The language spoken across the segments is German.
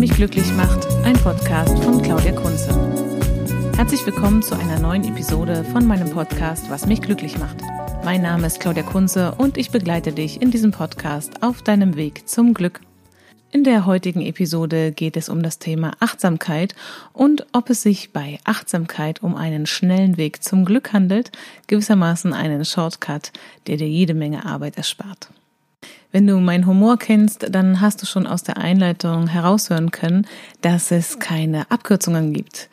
Mich glücklich macht, ein Podcast von Claudia Kunze. Herzlich willkommen zu einer neuen Episode von meinem Podcast Was mich glücklich macht. Mein Name ist Claudia Kunze und ich begleite dich in diesem Podcast auf deinem Weg zum Glück. In der heutigen Episode geht es um das Thema Achtsamkeit und ob es sich bei Achtsamkeit um einen schnellen Weg zum Glück handelt, gewissermaßen einen Shortcut, der dir jede Menge Arbeit erspart. Wenn du meinen Humor kennst, dann hast du schon aus der Einleitung heraushören können, dass es keine Abkürzungen gibt.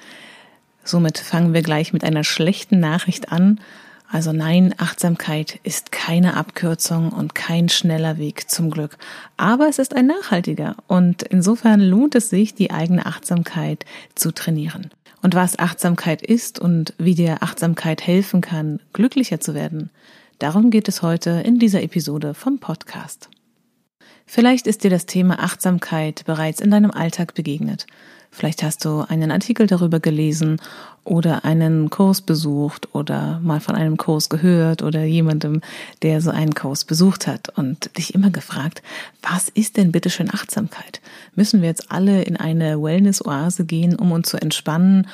Somit fangen wir gleich mit einer schlechten Nachricht an. Also nein, Achtsamkeit ist keine Abkürzung und kein schneller Weg zum Glück. Aber es ist ein nachhaltiger und insofern lohnt es sich, die eigene Achtsamkeit zu trainieren. Und was Achtsamkeit ist und wie dir Achtsamkeit helfen kann, glücklicher zu werden, Darum geht es heute in dieser Episode vom Podcast. Vielleicht ist dir das Thema Achtsamkeit bereits in deinem Alltag begegnet. Vielleicht hast du einen Artikel darüber gelesen oder einen Kurs besucht oder mal von einem Kurs gehört oder jemandem, der so einen Kurs besucht hat und dich immer gefragt, was ist denn bitte schön Achtsamkeit? Müssen wir jetzt alle in eine Wellness-Oase gehen, um uns zu entspannen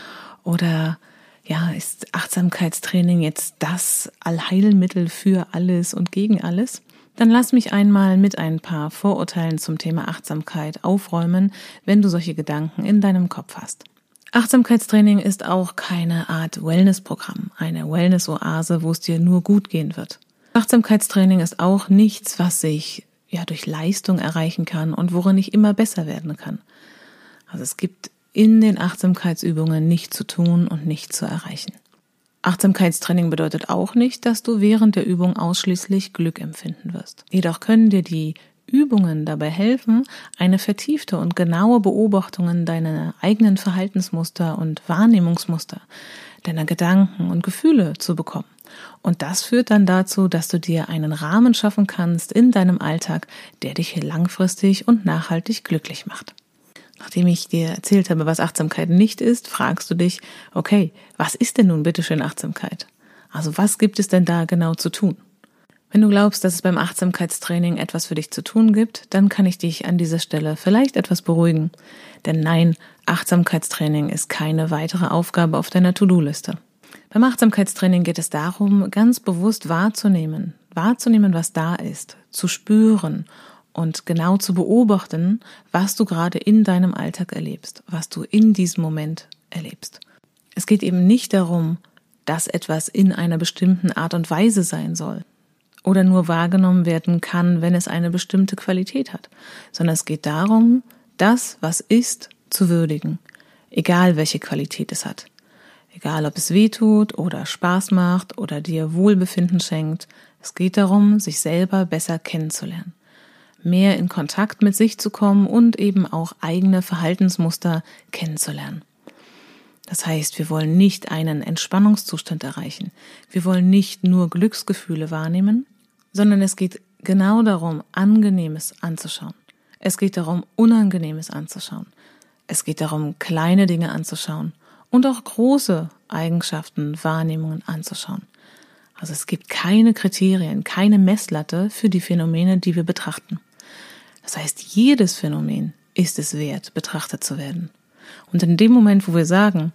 oder ja, ist Achtsamkeitstraining jetzt das Allheilmittel für alles und gegen alles? Dann lass mich einmal mit ein paar Vorurteilen zum Thema Achtsamkeit aufräumen, wenn du solche Gedanken in deinem Kopf hast. Achtsamkeitstraining ist auch keine Art Wellnessprogramm, eine Wellness-Oase, wo es dir nur gut gehen wird. Achtsamkeitstraining ist auch nichts, was sich ja durch Leistung erreichen kann und worin ich immer besser werden kann. Also es gibt in den Achtsamkeitsübungen nicht zu tun und nicht zu erreichen. Achtsamkeitstraining bedeutet auch nicht, dass du während der Übung ausschließlich Glück empfinden wirst. Jedoch können dir die Übungen dabei helfen, eine vertiefte und genaue Beobachtung deiner eigenen Verhaltensmuster und Wahrnehmungsmuster, deiner Gedanken und Gefühle zu bekommen. Und das führt dann dazu, dass du dir einen Rahmen schaffen kannst in deinem Alltag, der dich langfristig und nachhaltig glücklich macht. Nachdem ich dir erzählt habe, was Achtsamkeit nicht ist, fragst du dich, okay, was ist denn nun bitteschön Achtsamkeit? Also was gibt es denn da genau zu tun? Wenn du glaubst, dass es beim Achtsamkeitstraining etwas für dich zu tun gibt, dann kann ich dich an dieser Stelle vielleicht etwas beruhigen. Denn nein, Achtsamkeitstraining ist keine weitere Aufgabe auf deiner To-Do-Liste. Beim Achtsamkeitstraining geht es darum, ganz bewusst wahrzunehmen, wahrzunehmen, was da ist, zu spüren und genau zu beobachten, was du gerade in deinem Alltag erlebst, was du in diesem Moment erlebst. Es geht eben nicht darum, dass etwas in einer bestimmten Art und Weise sein soll oder nur wahrgenommen werden kann, wenn es eine bestimmte Qualität hat, sondern es geht darum, das, was ist, zu würdigen, egal welche Qualität es hat. Egal ob es weh tut oder Spaß macht oder dir Wohlbefinden schenkt, es geht darum, sich selber besser kennenzulernen mehr in Kontakt mit sich zu kommen und eben auch eigene Verhaltensmuster kennenzulernen. Das heißt, wir wollen nicht einen Entspannungszustand erreichen. Wir wollen nicht nur Glücksgefühle wahrnehmen, sondern es geht genau darum, Angenehmes anzuschauen. Es geht darum, Unangenehmes anzuschauen. Es geht darum, kleine Dinge anzuschauen und auch große Eigenschaften, Wahrnehmungen anzuschauen. Also es gibt keine Kriterien, keine Messlatte für die Phänomene, die wir betrachten. Das heißt, jedes Phänomen ist es wert, betrachtet zu werden. Und in dem Moment, wo wir sagen,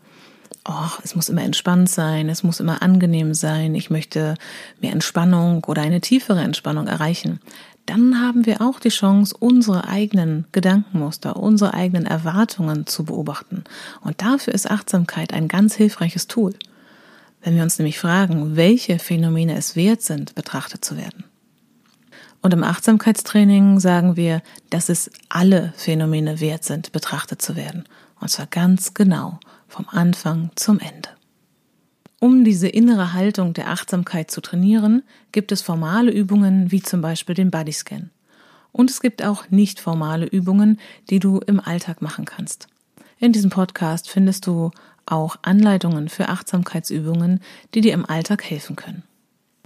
oh, es muss immer entspannt sein, es muss immer angenehm sein, ich möchte mehr Entspannung oder eine tiefere Entspannung erreichen, dann haben wir auch die Chance, unsere eigenen Gedankenmuster, unsere eigenen Erwartungen zu beobachten. Und dafür ist Achtsamkeit ein ganz hilfreiches Tool. Wenn wir uns nämlich fragen, welche Phänomene es wert sind, betrachtet zu werden. Und im Achtsamkeitstraining sagen wir, dass es alle Phänomene wert sind, betrachtet zu werden. Und zwar ganz genau, vom Anfang zum Ende. Um diese innere Haltung der Achtsamkeit zu trainieren, gibt es formale Übungen wie zum Beispiel den Bodyscan. Und es gibt auch nicht formale Übungen, die du im Alltag machen kannst. In diesem Podcast findest du auch Anleitungen für Achtsamkeitsübungen, die dir im Alltag helfen können.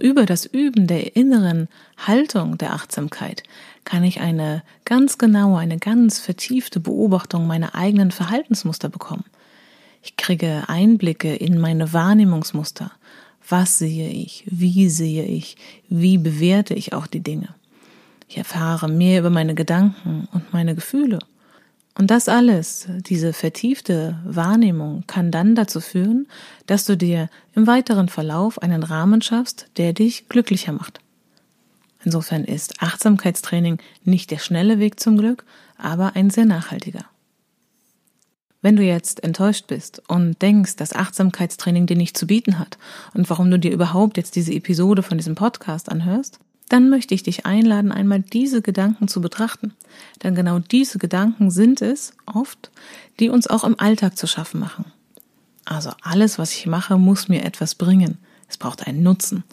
Über das Üben der inneren Haltung der Achtsamkeit kann ich eine ganz genaue, eine ganz vertiefte Beobachtung meiner eigenen Verhaltensmuster bekommen. Ich kriege Einblicke in meine Wahrnehmungsmuster. Was sehe ich? Wie sehe ich? Wie bewerte ich auch die Dinge? Ich erfahre mehr über meine Gedanken und meine Gefühle. Und das alles, diese vertiefte Wahrnehmung, kann dann dazu führen, dass du dir im weiteren Verlauf einen Rahmen schaffst, der dich glücklicher macht. Insofern ist Achtsamkeitstraining nicht der schnelle Weg zum Glück, aber ein sehr nachhaltiger. Wenn du jetzt enttäuscht bist und denkst, dass Achtsamkeitstraining dir nicht zu bieten hat und warum du dir überhaupt jetzt diese Episode von diesem Podcast anhörst, dann möchte ich dich einladen, einmal diese Gedanken zu betrachten. Denn genau diese Gedanken sind es oft, die uns auch im Alltag zu schaffen machen. Also alles, was ich mache, muss mir etwas bringen. Es braucht einen Nutzen.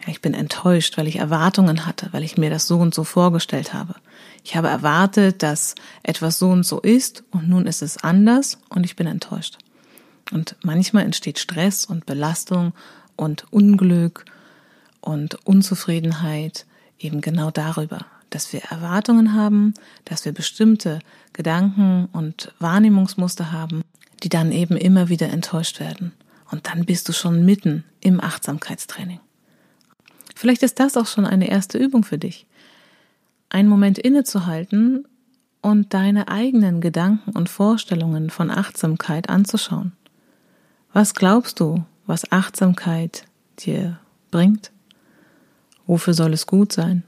Ja, ich bin enttäuscht, weil ich Erwartungen hatte, weil ich mir das so und so vorgestellt habe. Ich habe erwartet, dass etwas so und so ist und nun ist es anders und ich bin enttäuscht. Und manchmal entsteht Stress und Belastung und Unglück und Unzufriedenheit eben genau darüber, dass wir Erwartungen haben, dass wir bestimmte Gedanken und Wahrnehmungsmuster haben, die dann eben immer wieder enttäuscht werden. Und dann bist du schon mitten im Achtsamkeitstraining. Vielleicht ist das auch schon eine erste Übung für dich. Einen Moment innezuhalten und deine eigenen Gedanken und Vorstellungen von Achtsamkeit anzuschauen. Was glaubst du, was Achtsamkeit dir bringt? Wofür soll es gut sein?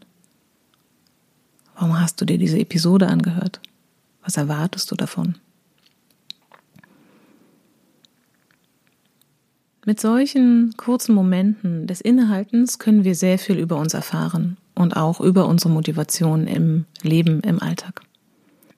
Warum hast du dir diese Episode angehört? Was erwartest du davon? Mit solchen kurzen Momenten des Innehaltens können wir sehr viel über uns erfahren und auch über unsere Motivation im Leben, im Alltag.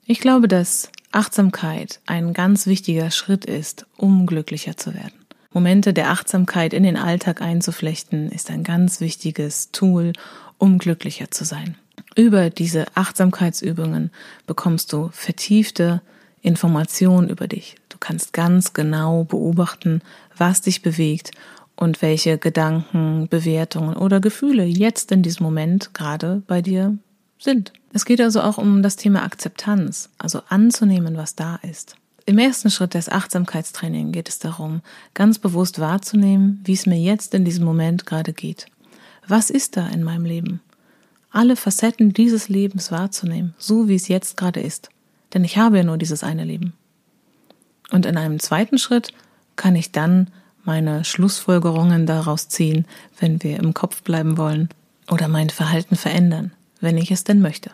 Ich glaube, dass Achtsamkeit ein ganz wichtiger Schritt ist, um glücklicher zu werden. Momente der Achtsamkeit in den Alltag einzuflechten, ist ein ganz wichtiges Tool, um glücklicher zu sein. Über diese Achtsamkeitsübungen bekommst du vertiefte Informationen über dich. Du kannst ganz genau beobachten, was dich bewegt und welche Gedanken, Bewertungen oder Gefühle jetzt in diesem Moment gerade bei dir sind. Es geht also auch um das Thema Akzeptanz, also anzunehmen, was da ist. Im ersten Schritt des Achtsamkeitstrainings geht es darum, ganz bewusst wahrzunehmen, wie es mir jetzt in diesem Moment gerade geht. Was ist da in meinem Leben? Alle Facetten dieses Lebens wahrzunehmen, so wie es jetzt gerade ist. Denn ich habe ja nur dieses eine Leben. Und in einem zweiten Schritt kann ich dann meine Schlussfolgerungen daraus ziehen, wenn wir im Kopf bleiben wollen, oder mein Verhalten verändern, wenn ich es denn möchte.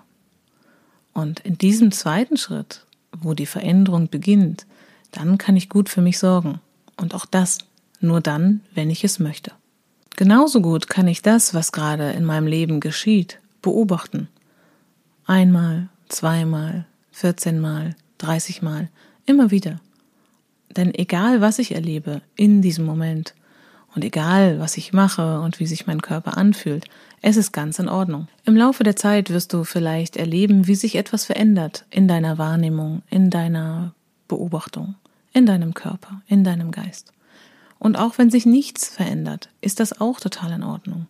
Und in diesem zweiten Schritt wo die Veränderung beginnt, dann kann ich gut für mich sorgen. Und auch das nur dann, wenn ich es möchte. Genauso gut kann ich das, was gerade in meinem Leben geschieht, beobachten. Einmal, zweimal, vierzehnmal, dreißigmal, immer wieder. Denn egal, was ich erlebe in diesem Moment und egal, was ich mache und wie sich mein Körper anfühlt, es ist ganz in Ordnung. Im Laufe der Zeit wirst du vielleicht erleben, wie sich etwas verändert in deiner Wahrnehmung, in deiner Beobachtung, in deinem Körper, in deinem Geist. Und auch wenn sich nichts verändert, ist das auch total in Ordnung.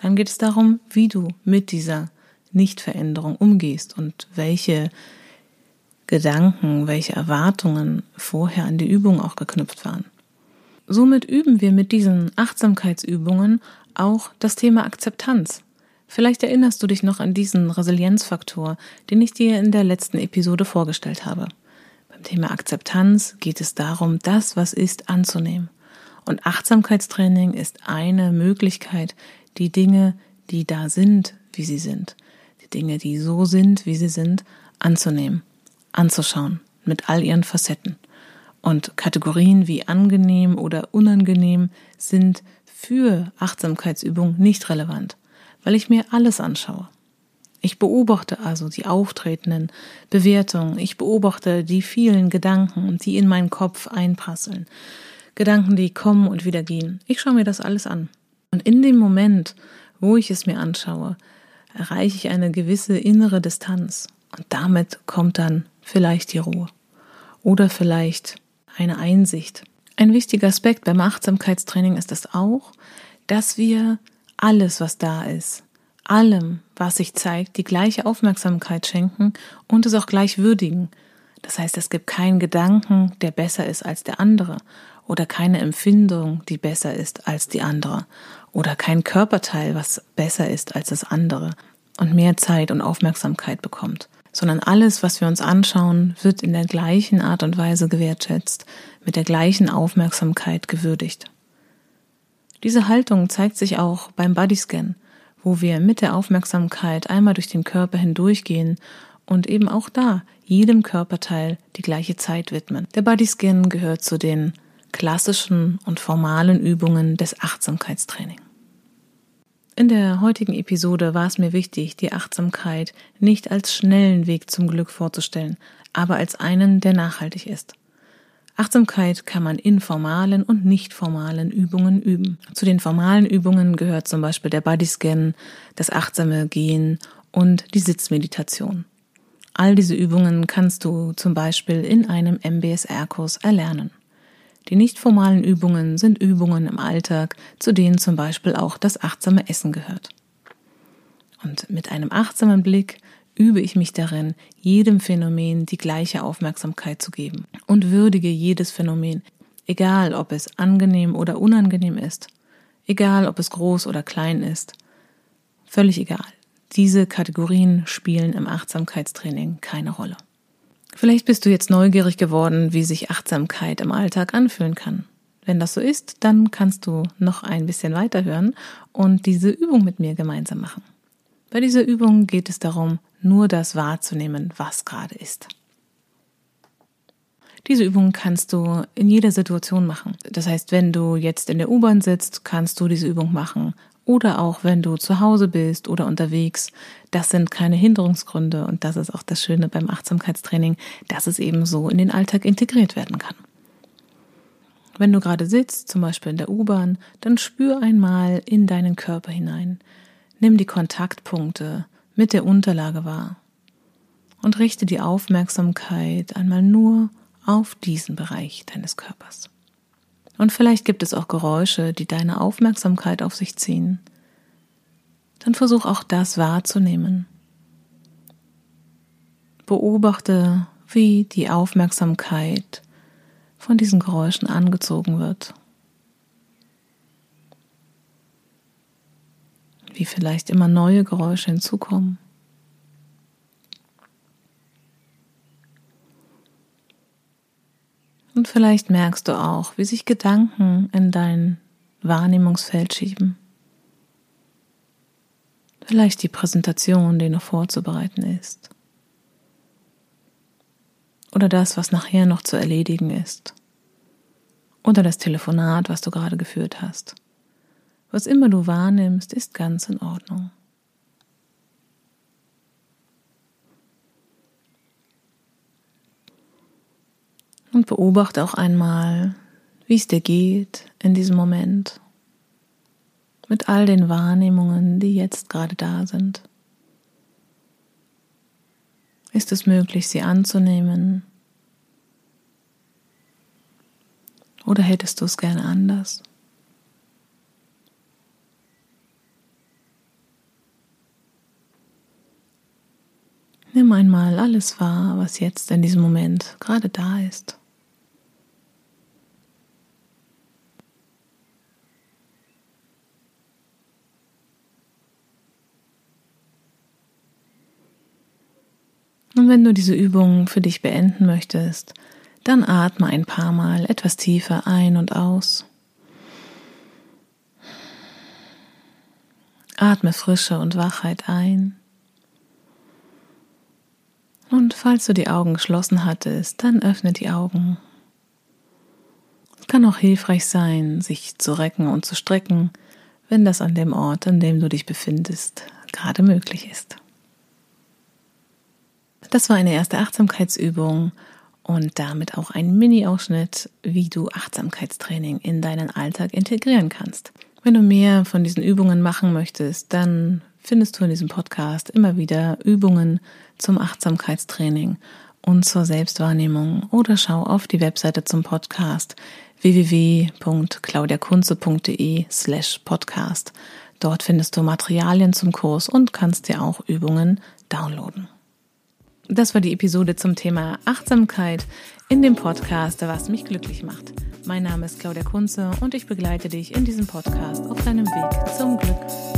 Dann geht es darum, wie du mit dieser Nichtveränderung umgehst und welche Gedanken, welche Erwartungen vorher an die Übung auch geknüpft waren. Somit üben wir mit diesen Achtsamkeitsübungen auch das Thema Akzeptanz. Vielleicht erinnerst du dich noch an diesen Resilienzfaktor, den ich dir in der letzten Episode vorgestellt habe. Beim Thema Akzeptanz geht es darum, das, was ist, anzunehmen. Und Achtsamkeitstraining ist eine Möglichkeit, die Dinge, die da sind, wie sie sind, die Dinge, die so sind, wie sie sind, anzunehmen, anzuschauen, mit all ihren Facetten. Und Kategorien wie angenehm oder unangenehm sind für Achtsamkeitsübungen nicht relevant, weil ich mir alles anschaue. Ich beobachte also die auftretenden Bewertungen, ich beobachte die vielen Gedanken, die in meinen Kopf einprasseln, Gedanken, die kommen und wieder gehen. Ich schaue mir das alles an. Und in dem Moment, wo ich es mir anschaue, erreiche ich eine gewisse innere Distanz. Und damit kommt dann vielleicht die Ruhe. Oder vielleicht eine Einsicht, ein wichtiger Aspekt beim Achtsamkeitstraining ist es auch, dass wir alles, was da ist, allem, was sich zeigt, die gleiche Aufmerksamkeit schenken und es auch gleich würdigen. Das heißt, es gibt keinen Gedanken, der besser ist als der andere oder keine Empfindung, die besser ist als die andere oder kein Körperteil, was besser ist als das andere und mehr Zeit und Aufmerksamkeit bekommt, sondern alles, was wir uns anschauen, wird in der gleichen Art und Weise gewertschätzt, mit der gleichen Aufmerksamkeit gewürdigt. Diese Haltung zeigt sich auch beim Bodyscan, wo wir mit der Aufmerksamkeit einmal durch den Körper hindurchgehen und eben auch da jedem Körperteil die gleiche Zeit widmen. Der Bodyscan gehört zu den klassischen und formalen Übungen des Achtsamkeitstraining. In der heutigen Episode war es mir wichtig, die Achtsamkeit nicht als schnellen Weg zum Glück vorzustellen, aber als einen, der nachhaltig ist. Achtsamkeit kann man in formalen und nicht formalen Übungen üben. Zu den formalen Übungen gehört zum Beispiel der Bodyscan, das achtsame Gehen und die Sitzmeditation. All diese Übungen kannst du zum Beispiel in einem MBSR-Kurs erlernen. Die nicht formalen Übungen sind Übungen im Alltag, zu denen zum Beispiel auch das achtsame Essen gehört. Und mit einem achtsamen Blick übe ich mich darin, jedem Phänomen die gleiche Aufmerksamkeit zu geben und würdige jedes Phänomen, egal ob es angenehm oder unangenehm ist, egal ob es groß oder klein ist, völlig egal. Diese Kategorien spielen im Achtsamkeitstraining keine Rolle. Vielleicht bist du jetzt neugierig geworden, wie sich Achtsamkeit im Alltag anfühlen kann. Wenn das so ist, dann kannst du noch ein bisschen weiterhören und diese Übung mit mir gemeinsam machen. Bei dieser Übung geht es darum, nur das wahrzunehmen, was gerade ist. Diese Übung kannst du in jeder Situation machen. Das heißt, wenn du jetzt in der U-Bahn sitzt, kannst du diese Übung machen oder auch wenn du zu Hause bist oder unterwegs. Das sind keine Hinderungsgründe und das ist auch das Schöne beim Achtsamkeitstraining, dass es eben so in den Alltag integriert werden kann. Wenn du gerade sitzt, zum Beispiel in der U-Bahn, dann spür einmal in deinen Körper hinein. Nimm die Kontaktpunkte mit der Unterlage wahr und richte die Aufmerksamkeit einmal nur auf diesen Bereich deines Körpers. Und vielleicht gibt es auch Geräusche, die deine Aufmerksamkeit auf sich ziehen. Dann versuch auch das wahrzunehmen. Beobachte, wie die Aufmerksamkeit von diesen Geräuschen angezogen wird. Wie vielleicht immer neue Geräusche hinzukommen. Und vielleicht merkst du auch, wie sich Gedanken in dein Wahrnehmungsfeld schieben. Vielleicht die Präsentation, die noch vorzubereiten ist. Oder das, was nachher noch zu erledigen ist. Oder das Telefonat, was du gerade geführt hast. Was immer du wahrnimmst, ist ganz in Ordnung. Und beobachte auch einmal, wie es dir geht in diesem Moment mit all den Wahrnehmungen, die jetzt gerade da sind. Ist es möglich, sie anzunehmen? Oder hättest du es gerne anders? Nimm einmal alles wahr, was jetzt in diesem Moment gerade da ist. Und wenn du diese Übung für dich beenden möchtest, dann atme ein paar Mal etwas tiefer ein und aus. Atme Frische und Wachheit ein. Und falls du die Augen geschlossen hattest, dann öffne die Augen. Es kann auch hilfreich sein, sich zu recken und zu strecken, wenn das an dem Ort, an dem du dich befindest, gerade möglich ist. Das war eine erste Achtsamkeitsübung und damit auch ein Mini-Ausschnitt, wie du Achtsamkeitstraining in deinen Alltag integrieren kannst. Wenn du mehr von diesen Übungen machen möchtest, dann findest du in diesem Podcast immer wieder Übungen zum Achtsamkeitstraining und zur Selbstwahrnehmung oder schau auf die Webseite zum Podcast www.claudiakunze.de slash podcast. Dort findest du Materialien zum Kurs und kannst dir auch Übungen downloaden. Das war die Episode zum Thema Achtsamkeit in dem Podcast, was mich glücklich macht. Mein Name ist Claudia Kunze und ich begleite dich in diesem Podcast auf deinem Weg zum Glück.